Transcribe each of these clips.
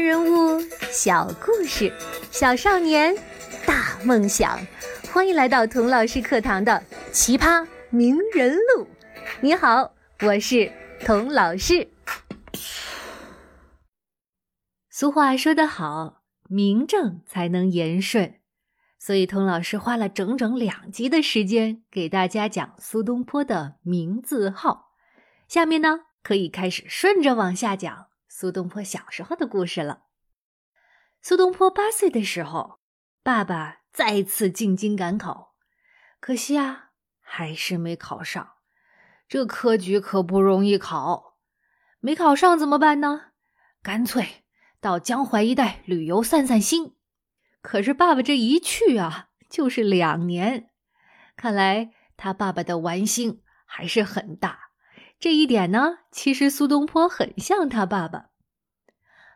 人物小故事，小少年大梦想。欢迎来到童老师课堂的《奇葩名人录》。你好，我是童老师。俗话说得好，名正才能言顺，所以童老师花了整整两集的时间给大家讲苏东坡的名字号。下面呢，可以开始顺着往下讲。苏东坡小时候的故事了。苏东坡八岁的时候，爸爸再次进京赶考，可惜啊，还是没考上。这科举可不容易考，没考上怎么办呢？干脆到江淮一带旅游散散心。可是爸爸这一去啊，就是两年。看来他爸爸的玩心还是很大。这一点呢，其实苏东坡很像他爸爸。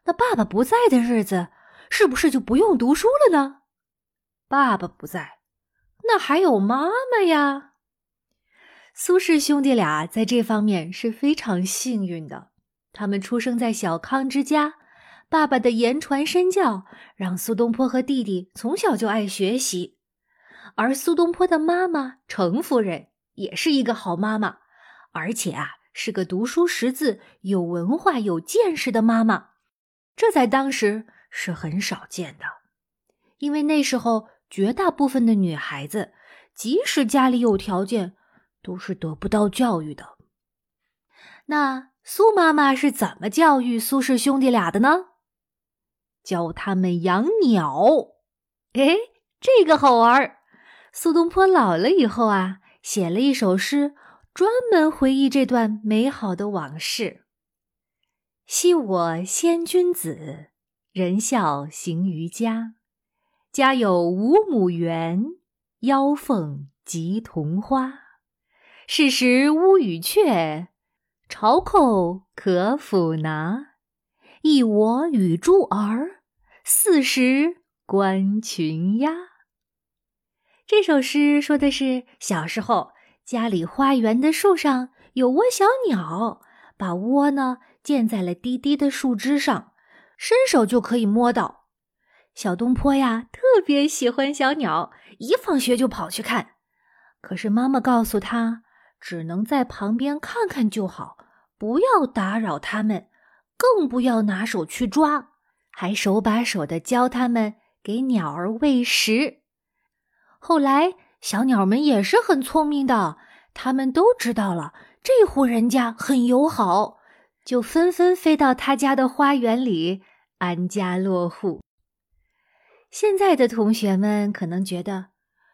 那爸爸不在的日子，是不是就不用读书了呢？爸爸不在，那还有妈妈呀。苏氏兄弟俩在这方面是非常幸运的。他们出生在小康之家，爸爸的言传身教让苏东坡和弟弟从小就爱学习。而苏东坡的妈妈程夫人也是一个好妈妈，而且啊，是个读书识字、有文化、有见识的妈妈。这在当时是很少见的，因为那时候绝大部分的女孩子，即使家里有条件，都是得不到教育的。那苏妈妈是怎么教育苏氏兄弟俩的呢？教他们养鸟。哎，这个好玩。苏东坡老了以后啊，写了一首诗，专门回忆这段美好的往事。昔我先君子，人孝行于家。家有五亩园，腰凤及桐花。是时乌与雀，巢寇可抚拿。一我与诸儿，四时观群鸦。这首诗说的是小时候家里花园的树上有窝小鸟，把窝呢。建在了低低的树枝上，伸手就可以摸到。小东坡呀，特别喜欢小鸟，一放学就跑去看。可是妈妈告诉他，只能在旁边看看就好，不要打扰它们，更不要拿手去抓，还手把手的教他们给鸟儿喂食。后来，小鸟们也是很聪明的，他们都知道了这户人家很友好。就纷纷飞到他家的花园里安家落户。现在的同学们可能觉得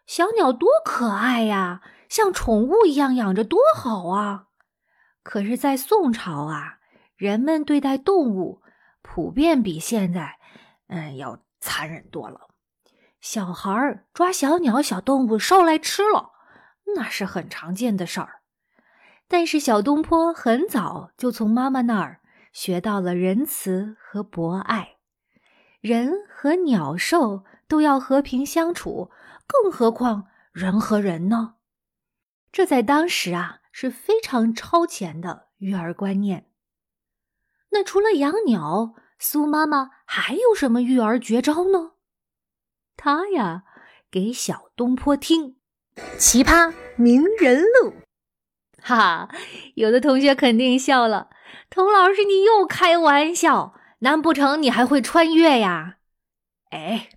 小鸟多可爱呀，像宠物一样养着多好啊。可是，在宋朝啊，人们对待动物普遍比现在，嗯，要残忍多了。小孩抓小鸟、小动物烧来吃了，那是很常见的事儿。但是小东坡很早就从妈妈那儿学到了仁慈和博爱，人和鸟兽都要和平相处，更何况人和人呢？这在当时啊是非常超前的育儿观念。那除了养鸟，苏妈妈还有什么育儿绝招呢？她呀，给小东坡听《奇葩名人录》。哈哈，有的同学肯定笑了。童老师，你又开玩笑？难不成你还会穿越呀？哎，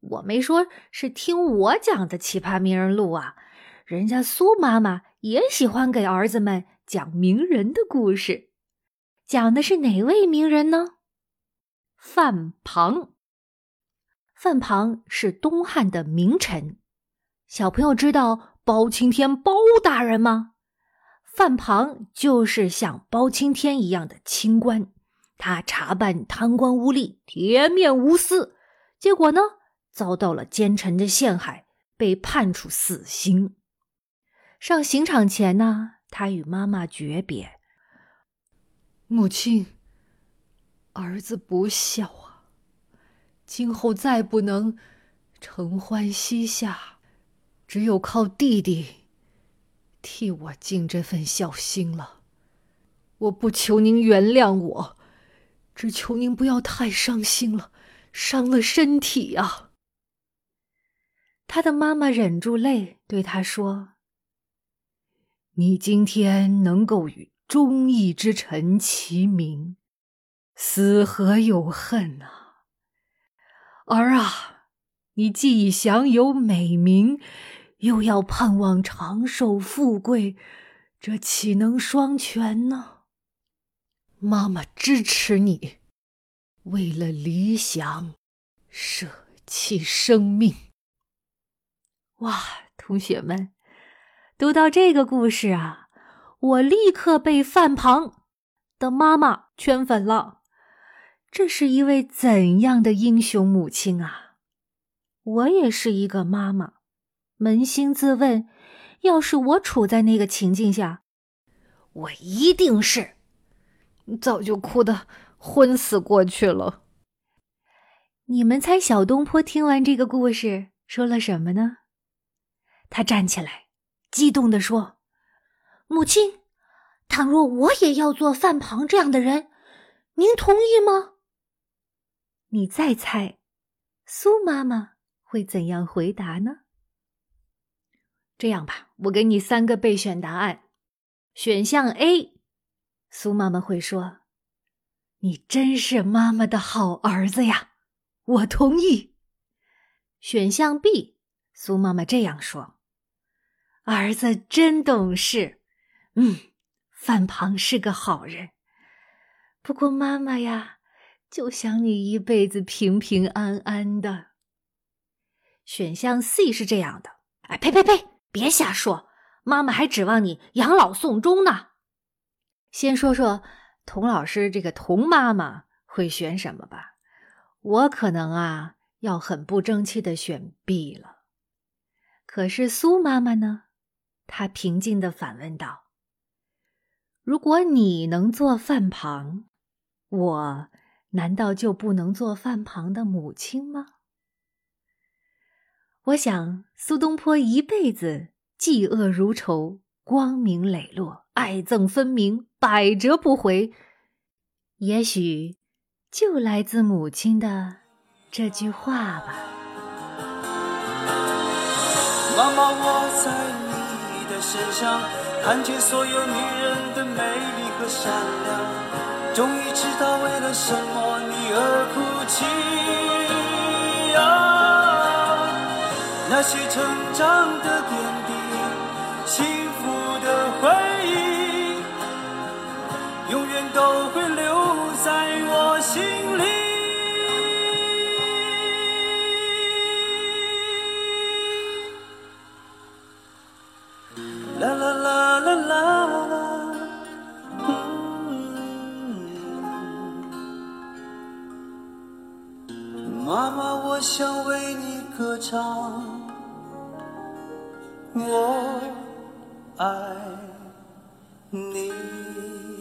我没说是听我讲的奇葩名人录啊，人家苏妈妈也喜欢给儿子们讲名人的故事。讲的是哪位名人呢？范庞。范庞是东汉的名臣。小朋友知道包青天包大人吗？范庞就是像包青天一样的清官，他查办贪官污吏，铁面无私，结果呢，遭到了奸臣的陷害，被判处死刑。上刑场前呢，他与妈妈诀别：“母亲，儿子不孝啊，今后再不能承欢膝下，只有靠弟弟。”替我尽这份孝心了，我不求您原谅我，只求您不要太伤心了，伤了身体呀。他的妈妈忍住泪对他说：“你今天能够与忠义之臣齐名，死何有恨啊！儿啊，你既已享有美名，又要盼望长寿富贵，这岂能双全呢？妈妈支持你，为了理想，舍弃生命。”哇，同学们，读到这个故事啊，我立刻被范庞的妈妈圈粉了。这是一位怎样的英雄母亲啊！我也是一个妈妈，扪心自问，要是我处在那个情境下，我一定是早就哭得昏死过去了。你们猜小东坡听完这个故事说了什么呢？他站起来，激动地说：“母亲，倘若我也要做范庞这样的人，您同意吗？”你再猜，苏妈妈会怎样回答呢？这样吧，我给你三个备选答案。选项 A，苏妈妈会说：“你真是妈妈的好儿子呀，我同意。”选项 B，苏妈妈这样说。儿子真懂事，嗯，范庞是个好人。不过妈妈呀，就想你一辈子平平安安的。选项 C 是这样的，哎，呸呸呸，别瞎说，妈妈还指望你养老送终呢。先说说童老师这个童妈妈会选什么吧？我可能啊要很不争气的选 B 了。可是苏妈妈呢？她平静的反问道：“如果你能做饭旁，我难道就不能做饭旁的母亲吗？”我想，苏东坡一辈子嫉恶如仇，光明磊落，爱憎分明，百折不回，也许就来自母亲的这句话吧。妈妈，我在你的。身上看见所有女人的美丽和善良，终于知道为了什么你而哭泣啊！那些成长的点滴，幸福的回忆，永远都会妈妈我想为你歌唱我爱你。